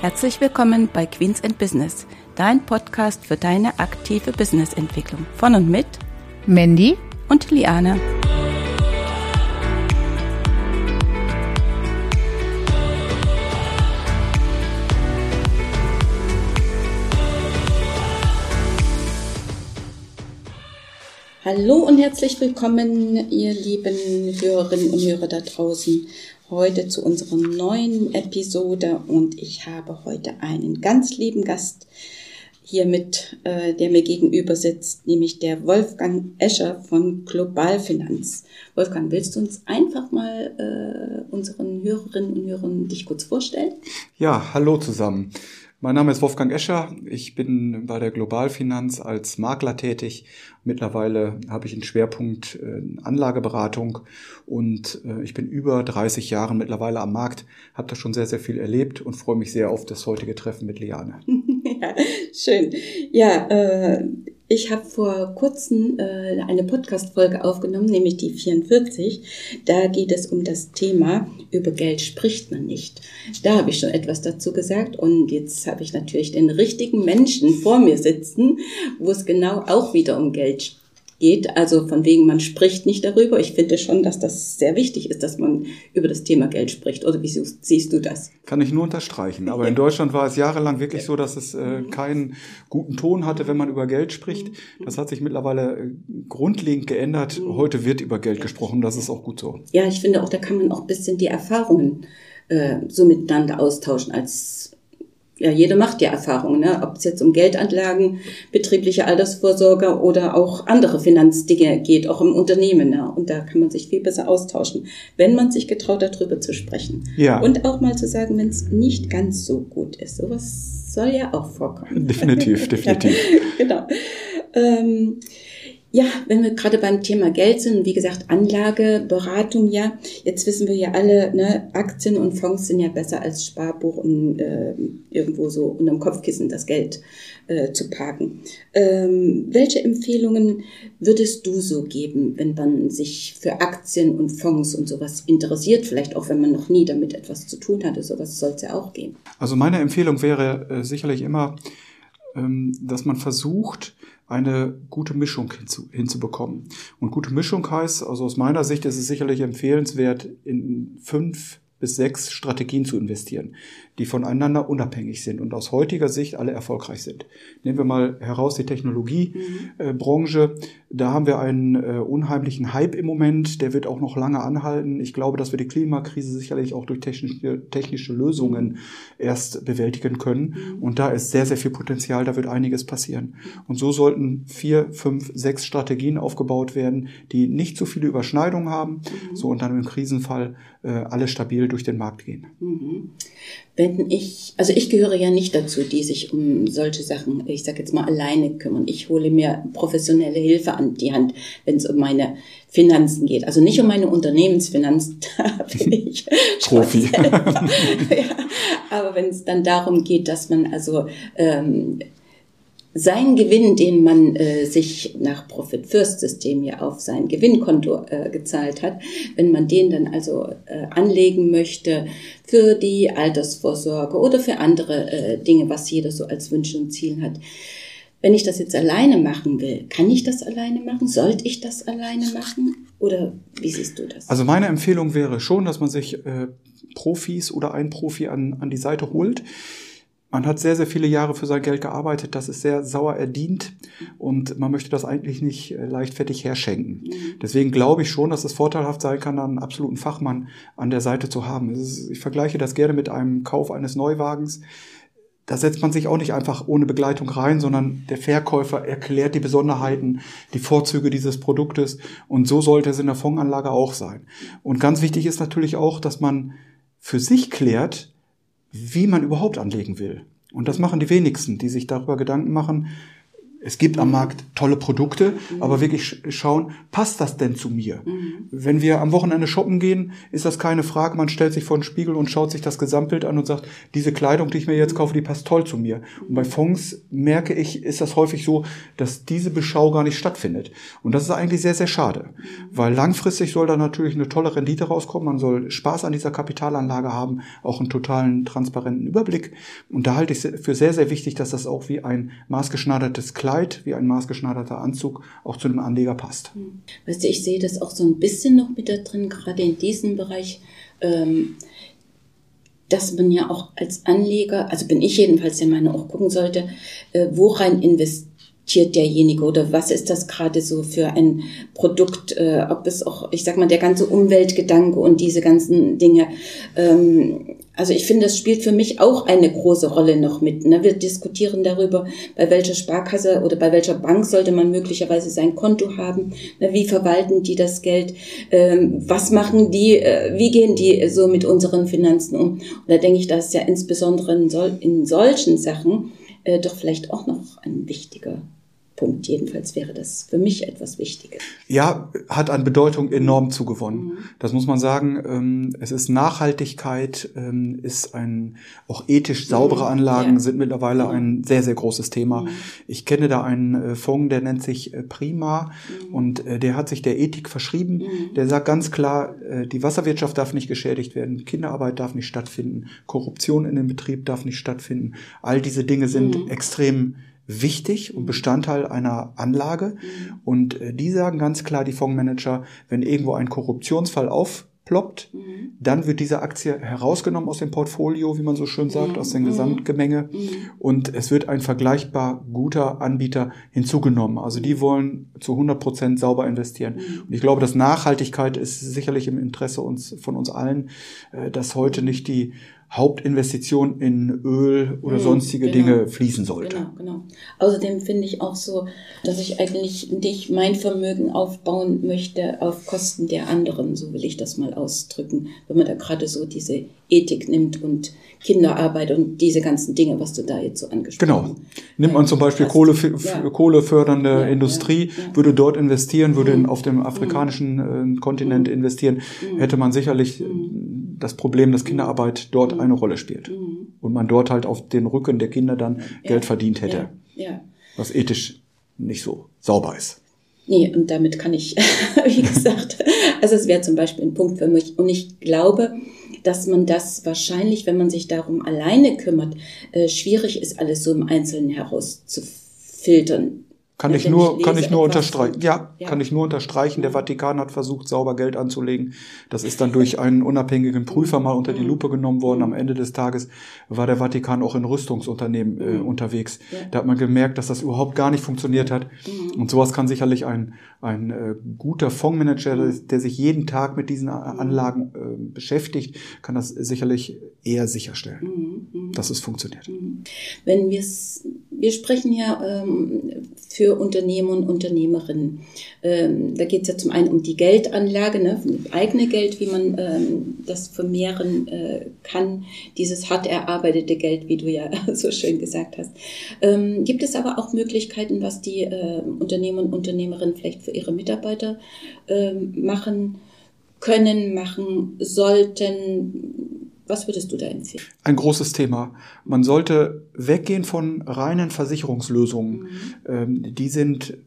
Herzlich willkommen bei Queens and Business, dein Podcast für deine aktive Businessentwicklung. Von und mit Mandy und Liane. Hallo und herzlich willkommen, ihr lieben Hörerinnen und Hörer da draußen heute zu unserer neuen Episode und ich habe heute einen ganz lieben Gast hier mit, äh, der mir gegenüber sitzt, nämlich der Wolfgang Escher von Globalfinanz. Wolfgang, willst du uns einfach mal äh, unseren Hörerinnen und Hörern dich kurz vorstellen? Ja, hallo zusammen. Mein Name ist Wolfgang Escher. Ich bin bei der Globalfinanz als Makler tätig. Mittlerweile habe ich einen Schwerpunkt äh, Anlageberatung und äh, ich bin über 30 Jahre mittlerweile am Markt, habe da schon sehr, sehr viel erlebt und freue mich sehr auf das heutige Treffen mit Liane. ja, schön. Ja, äh, ich habe vor kurzem äh, eine Podcast-Folge aufgenommen, nämlich die 44. Da geht es um das Thema, über Geld spricht man nicht. Da habe ich schon etwas dazu gesagt und jetzt habe ich natürlich den richtigen Menschen vor mir sitzen, wo es genau auch wieder um Geld geht. Also von wegen, man spricht nicht darüber. Ich finde schon, dass das sehr wichtig ist, dass man über das Thema Geld spricht. Oder wie siehst du das? Kann ich nur unterstreichen. Aber in Deutschland war es jahrelang wirklich so, dass es äh, keinen guten Ton hatte, wenn man über Geld spricht. Das hat sich mittlerweile äh, grundlegend geändert. Heute wird über Geld gesprochen. Das ist auch gut so. Ja, ich finde auch, da kann man auch ein bisschen die Erfahrungen äh, so miteinander austauschen als ja, jeder macht ja Erfahrungen, ne? ob es jetzt um Geldanlagen, betriebliche Altersvorsorge oder auch andere Finanzdinge geht, auch im Unternehmen. Ne? Und da kann man sich viel besser austauschen, wenn man sich getraut, darüber zu sprechen. Ja. Und auch mal zu sagen, wenn es nicht ganz so gut ist. Sowas soll ja auch vorkommen. Definitiv, definitiv. genau. Ähm, ja, wenn wir gerade beim Thema Geld sind, wie gesagt, Anlage, Beratung, ja, jetzt wissen wir ja alle, ne, Aktien und Fonds sind ja besser als Sparbuch und äh, irgendwo so unterm Kopfkissen das Geld äh, zu parken. Ähm, welche Empfehlungen würdest du so geben, wenn man sich für Aktien und Fonds und sowas interessiert, vielleicht auch wenn man noch nie damit etwas zu tun hatte, sowas soll es ja auch gehen? Also meine Empfehlung wäre äh, sicherlich immer, ähm, dass man versucht, eine gute Mischung hinzu, hinzubekommen. Und gute Mischung heißt, also aus meiner Sicht ist es sicherlich empfehlenswert, in fünf bis sechs Strategien zu investieren, die voneinander unabhängig sind und aus heutiger Sicht alle erfolgreich sind. Nehmen wir mal heraus die Technologiebranche. Mhm. Da haben wir einen äh, unheimlichen Hype im Moment, der wird auch noch lange anhalten. Ich glaube, dass wir die Klimakrise sicherlich auch durch technische, technische Lösungen erst bewältigen können. Mhm. Und da ist sehr, sehr viel Potenzial, da wird einiges passieren. Und so sollten vier, fünf, sechs Strategien aufgebaut werden, die nicht so viele Überschneidungen haben, mhm. so und dann im Krisenfall äh, alle stabil durch den Markt gehen. Mhm. Wenn ich, also ich gehöre ja nicht dazu, die sich um solche Sachen, ich sage jetzt mal, alleine kümmern. Ich hole mir professionelle Hilfe an die Hand, wenn es um meine Finanzen geht. Also nicht um meine Unternehmensfinanzen, da bin ich Profi. ja, aber wenn es dann darum geht, dass man also ähm, sein Gewinn, den man äh, sich nach Profit First System ja auf sein Gewinnkonto äh, gezahlt hat, wenn man den dann also äh, anlegen möchte für die Altersvorsorge oder für andere äh, Dinge, was jeder so als Wünsche und Ziele hat. Wenn ich das jetzt alleine machen will, kann ich das alleine machen? Sollte ich das alleine machen? Oder wie siehst du das? Also meine Empfehlung wäre schon, dass man sich äh, Profis oder einen Profi an, an die Seite holt man hat sehr, sehr viele Jahre für sein Geld gearbeitet, das ist sehr sauer erdient und man möchte das eigentlich nicht äh, leichtfertig herschenken. Deswegen glaube ich schon, dass es vorteilhaft sein kann, einen absoluten Fachmann an der Seite zu haben. Ich vergleiche das gerne mit einem Kauf eines Neuwagens. Da setzt man sich auch nicht einfach ohne Begleitung rein, sondern der Verkäufer erklärt die Besonderheiten, die Vorzüge dieses Produktes und so sollte es in der Fondsanlage auch sein. Und ganz wichtig ist natürlich auch, dass man für sich klärt, wie man überhaupt anlegen will. Und das machen die wenigsten, die sich darüber Gedanken machen, es gibt am Markt tolle Produkte, mhm. aber wirklich schauen, passt das denn zu mir? Mhm. Wenn wir am Wochenende shoppen gehen, ist das keine Frage. Man stellt sich vor den Spiegel und schaut sich das Gesamtbild an und sagt, diese Kleidung, die ich mir jetzt kaufe, die passt toll zu mir. Und bei Fonds merke ich, ist das häufig so, dass diese Beschau gar nicht stattfindet. Und das ist eigentlich sehr, sehr schade. Weil langfristig soll da natürlich eine tolle Rendite rauskommen. Man soll Spaß an dieser Kapitalanlage haben, auch einen totalen transparenten Überblick. Und da halte ich für sehr, sehr wichtig, dass das auch wie ein maßgeschneidertes Kleid Kleid wie ein maßgeschneiderter Anzug auch zu dem Anleger passt. Hm. Weißt du, ich sehe das auch so ein bisschen noch mit da drin, gerade in diesem Bereich. Ähm, dass man ja auch als Anleger, also bin ich jedenfalls der Meinung, auch gucken sollte, äh, worein investiert derjenige oder was ist das gerade so für ein Produkt, äh, ob es auch, ich sag mal, der ganze Umweltgedanke und diese ganzen Dinge, ähm, also ich finde, das spielt für mich auch eine große Rolle noch mit. Ne? Wir diskutieren darüber, bei welcher Sparkasse oder bei welcher Bank sollte man möglicherweise sein Konto haben. Ne? Wie verwalten die das Geld? Ähm, was machen die? Äh, wie gehen die so mit unseren Finanzen um? Und da denke ich, dass ja insbesondere in, sol in solchen Sachen äh, doch vielleicht auch noch ein wichtiger Punkt. Jedenfalls wäre das für mich etwas Wichtiges. Ja, hat an Bedeutung enorm zugewonnen. Mhm. Das muss man sagen. Ähm, es ist Nachhaltigkeit, ähm, ist ein auch ethisch saubere mhm. Anlagen ja. sind mittlerweile mhm. ein sehr sehr großes Thema. Mhm. Ich kenne da einen äh, Fonds, der nennt sich äh, Prima mhm. und äh, der hat sich der Ethik verschrieben. Mhm. Der sagt ganz klar, die Wasserwirtschaft darf nicht geschädigt werden, Kinderarbeit darf nicht stattfinden, Korruption in dem Betrieb darf nicht stattfinden. All diese Dinge sind extrem wichtig und Bestandteil einer Anlage. Mhm. Und äh, die sagen ganz klar, die Fondsmanager, wenn irgendwo ein Korruptionsfall aufploppt, mhm. dann wird diese Aktie herausgenommen aus dem Portfolio, wie man so schön sagt, aus dem mhm. Gesamtgemenge. Mhm. Und es wird ein vergleichbar guter Anbieter hinzugenommen. Also die wollen zu 100 Prozent sauber investieren. Mhm. Und ich glaube, dass Nachhaltigkeit ist sicherlich im Interesse uns, von uns allen, äh, dass heute nicht die Hauptinvestition in Öl oder mhm, sonstige genau, Dinge fließen sollte. Genau, genau. Außerdem finde ich auch so, dass ich eigentlich nicht mein Vermögen aufbauen möchte auf Kosten der anderen, so will ich das mal ausdrücken, wenn man da gerade so diese Ethik nimmt und Kinderarbeit und diese ganzen Dinge, was du da jetzt so angesprochen hast. Genau. Nimmt man zum Beispiel Kohle, ja. kohlefördernde ja, Industrie, ja, würde dort investieren, würde mhm. auf dem mhm. afrikanischen äh, Kontinent mhm. investieren, mhm. hätte man sicherlich mhm. Das Problem, dass Kinderarbeit dort mhm. eine Rolle spielt. Und man dort halt auf den Rücken der Kinder dann Geld verdient hätte. Was ethisch nicht so sauber ist. Nee, und damit kann ich, wie gesagt, also es wäre zum Beispiel ein Punkt für mich. Und ich glaube, dass man das wahrscheinlich, wenn man sich darum alleine kümmert, äh, schwierig ist, alles so im Einzelnen herauszufiltern. Kann ich nur, kann ich nur unterstreichen. Ja, ja, kann ich nur unterstreichen. Der Vatikan hat versucht, sauber Geld anzulegen. Das ist dann durch einen unabhängigen Prüfer mal unter die Lupe genommen worden. Am Ende des Tages war der Vatikan auch in Rüstungsunternehmen äh, mhm. unterwegs. Ja. Da hat man gemerkt, dass das überhaupt gar nicht funktioniert hat. Mhm. Und sowas kann sicherlich ein, ein äh, guter Fondsmanager, mhm. der sich jeden Tag mit diesen Anlagen äh, beschäftigt, kann das sicherlich eher sicherstellen, dass es funktioniert. Wenn wir es, wir sprechen ja ähm, für Unternehmer und Unternehmerinnen. Ähm, da geht es ja zum einen um die Geldanlage, ne, eigene Geld, wie man ähm, das vermehren äh, kann, dieses hart erarbeitete Geld, wie du ja so schön gesagt hast. Ähm, gibt es aber auch Möglichkeiten, was die äh, Unternehmer und Unternehmerinnen vielleicht für ihre Mitarbeiter äh, machen können, machen sollten? Was würdest du da empfehlen? Ein großes Thema. Man sollte weggehen von reinen Versicherungslösungen. Mhm. Ähm, die sind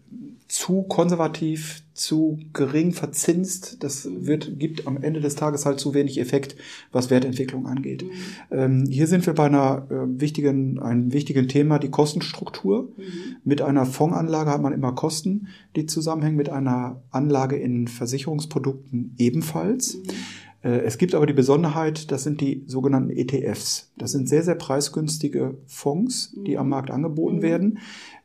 zu konservativ, zu gering verzinst. Das wird, gibt am Ende des Tages halt zu wenig Effekt, was Wertentwicklung angeht. Mhm. Ähm, hier sind wir bei einer äh, wichtigen, einem wichtigen Thema, die Kostenstruktur. Mhm. Mit einer Fondsanlage hat man immer Kosten, die zusammenhängen mit einer Anlage in Versicherungsprodukten ebenfalls. Mhm. Äh, es gibt aber die Besonderheit, das sind die sogenannten ETFs. Das sind sehr, sehr preisgünstige Fonds, die am Markt angeboten mhm. werden.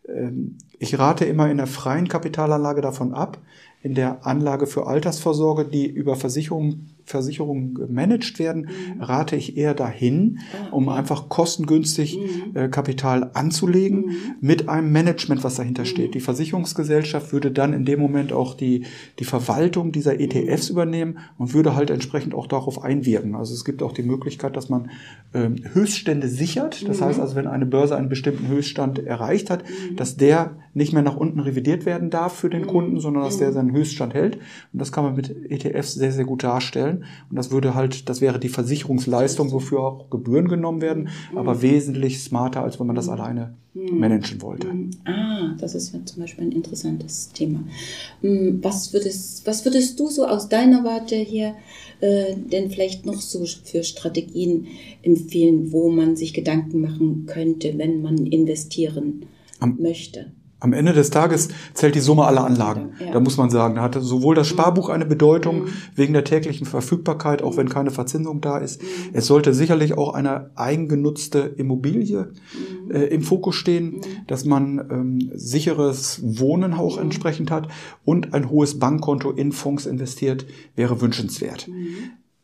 Ähm, ich rate immer in der freien Kapitalanlage davon ab, in der Anlage für Altersvorsorge, die über Versicherungen Versicherungen gemanagt werden, Mhm. rate ich eher dahin, Ah, um einfach kostengünstig Mhm. äh, Kapital anzulegen Mhm. mit einem Management, was dahinter steht. Die Versicherungsgesellschaft würde dann in dem Moment auch die, die Verwaltung dieser Mhm. ETFs übernehmen und würde halt entsprechend auch darauf einwirken. Also es gibt auch die Möglichkeit, dass man ähm, Höchststände sichert. Das Mhm. heißt also, wenn eine Börse einen bestimmten Höchststand erreicht hat, dass der nicht mehr nach unten revidiert werden darf für den Kunden, sondern dass der seinen Höchststand hält. Und das kann man mit ETFs sehr, sehr gut darstellen. Und das würde halt, das wäre die Versicherungsleistung, wofür auch Gebühren genommen werden, aber wesentlich smarter, als wenn man das alleine managen wollte. Ah, das ist ja zum Beispiel ein interessantes Thema. Was würdest, was würdest du so aus deiner Warte hier äh, denn vielleicht noch so für Strategien empfehlen, wo man sich Gedanken machen könnte, wenn man investieren Am- möchte? Am Ende des Tages zählt die Summe aller Anlagen. Ja. Da muss man sagen, da hatte sowohl das Sparbuch eine Bedeutung wegen der täglichen Verfügbarkeit, auch wenn keine Verzinsung da ist. Es sollte sicherlich auch eine eigengenutzte Immobilie äh, im Fokus stehen, dass man ähm, sicheres Wohnen auch entsprechend hat und ein hohes Bankkonto in Fonds investiert, wäre wünschenswert.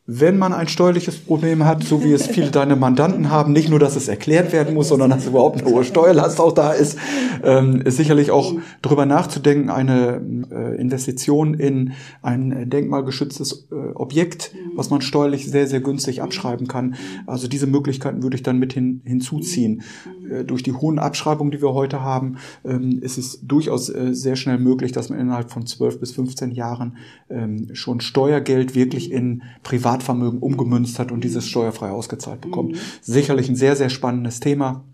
Wenn man ein steuerliches Problem hat, so wie es viele deine Mandanten haben, nicht nur, dass es erklärt werden muss, sondern dass überhaupt eine hohe Steuerlast auch da ist, ähm, ist sicherlich auch darüber nachzudenken, eine äh, Investition in ein denkmalgeschütztes äh, Objekt, was man steuerlich sehr, sehr günstig abschreiben kann. Also diese Möglichkeiten würde ich dann mit hin, hinzuziehen. Äh, durch die hohen Abschreibungen, die wir heute haben, ähm, ist es durchaus äh, sehr schnell möglich, dass man innerhalb von 12 bis 15 Jahren ähm, schon Steuergeld wirklich in Privatvermögen umgemünzt hat und dieses steuerfrei ausgezahlt bekommt. Sicherlich ein sehr, sehr spannendes Thema.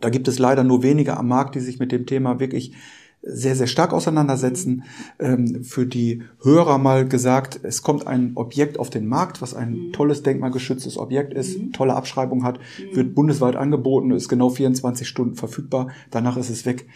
Da gibt es leider nur wenige am Markt, die sich mit dem Thema wirklich sehr, sehr stark auseinandersetzen. Ähm, für die Hörer mal gesagt, es kommt ein Objekt auf den Markt, was ein tolles denkmalgeschütztes Objekt ist, tolle Abschreibung hat, wird bundesweit angeboten, ist genau 24 Stunden verfügbar, danach ist es weg.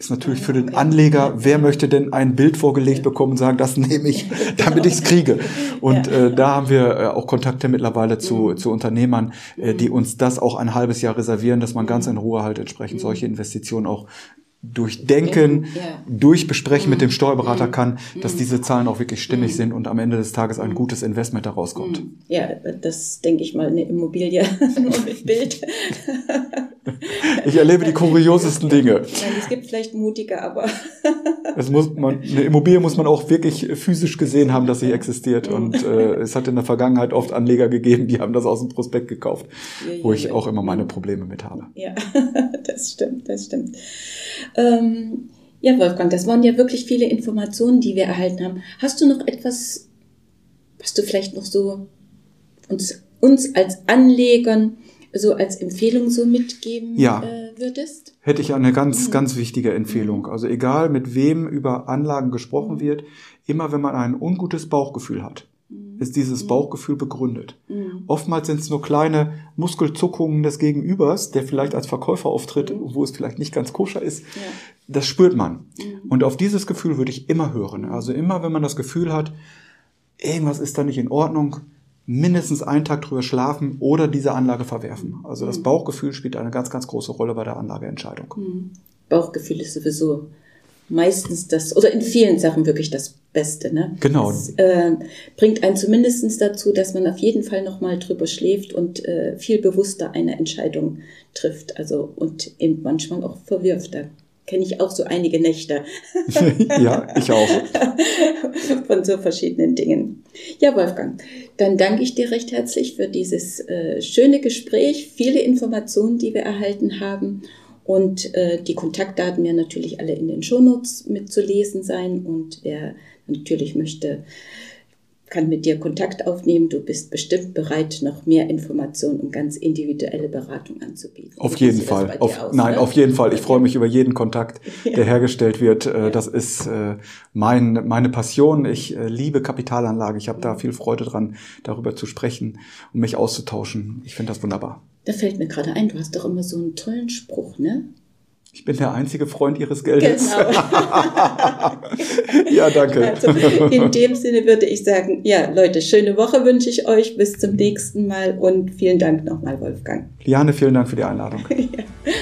Ist natürlich für den Anleger, wer möchte denn ein Bild vorgelegt bekommen und sagen, das nehme ich, damit ich es kriege. Und äh, da haben wir äh, auch Kontakte mittlerweile zu, zu Unternehmern, äh, die uns das auch ein halbes Jahr reservieren, dass man ganz in Ruhe halt entsprechend solche Investitionen auch durchdenken, Ja. durchbesprechen mit dem Steuerberater kann, dass diese Zahlen auch wirklich stimmig sind und am Ende des Tages ein gutes Investment daraus kommt. Ja, das denke ich mal, eine Immobilie nur mit Bild. Ich erlebe die kuriosesten Dinge. Nein, es gibt vielleicht mutige, aber Es muss man, eine Immobilie muss man auch wirklich physisch gesehen haben, dass sie existiert. Und äh, es hat in der Vergangenheit oft Anleger gegeben, die haben das aus dem Prospekt gekauft, Ja, wo ich auch immer meine Probleme mit habe. ja, das stimmt, das stimmt. Ähm, ja, Wolfgang, das waren ja wirklich viele Informationen, die wir erhalten haben. Hast du noch etwas, was du vielleicht noch so uns, uns als Anlegern so als Empfehlung so mitgeben Ja. äh, würdest? Hätte ich eine ganz, ganz wichtige Empfehlung. Also egal, mit wem über Anlagen gesprochen wird, immer wenn man ein ungutes Bauchgefühl hat, ist dieses Bauchgefühl begründet. Mhm. Oftmals sind es nur kleine Muskelzuckungen des Gegenübers, der vielleicht als Verkäufer auftritt, wo es vielleicht nicht ganz koscher ist. Ja. Das spürt man. Und auf dieses Gefühl würde ich immer hören. Also immer, wenn man das Gefühl hat, irgendwas ist da nicht in Ordnung, mindestens einen Tag drüber schlafen oder diese Anlage verwerfen. Also das Bauchgefühl spielt eine ganz, ganz große Rolle bei der Anlageentscheidung. Bauchgefühl ist sowieso meistens das, oder in vielen Sachen wirklich das Beste. Ne? Genau. Das äh, bringt einen zumindest dazu, dass man auf jeden Fall nochmal drüber schläft und äh, viel bewusster eine Entscheidung trifft. Also und eben manchmal auch verwirft. Da kenne ich auch so einige Nächte ja, ich auch. von so verschiedenen Dingen. Ja, Wolfgang, dann danke ich dir recht herzlich für dieses äh, schöne Gespräch, viele Informationen, die wir erhalten haben. Und äh, die Kontaktdaten werden natürlich alle in den Shownotes mitzulesen sein. Und wer natürlich möchte, kann mit dir Kontakt aufnehmen. Du bist bestimmt bereit, noch mehr Informationen und ganz individuelle Beratung anzubieten. Auf Wie jeden Fall. Auf, aus, nein, ne? auf jeden Fall. Ich freue mich über jeden Kontakt, der hergestellt wird. Äh, Das ist äh, mein, meine Passion. Ich äh, liebe Kapitalanlage. Ich habe da viel Freude dran, darüber zu sprechen und mich auszutauschen. Ich finde das wunderbar. Da fällt mir gerade ein, du hast doch immer so einen tollen Spruch, ne? Ich bin der einzige Freund Ihres Geldes. Genau. ja, danke. Also in dem Sinne würde ich sagen, ja, Leute, schöne Woche wünsche ich euch. Bis zum nächsten Mal und vielen Dank nochmal, Wolfgang. Liane, vielen Dank für die Einladung. Ja.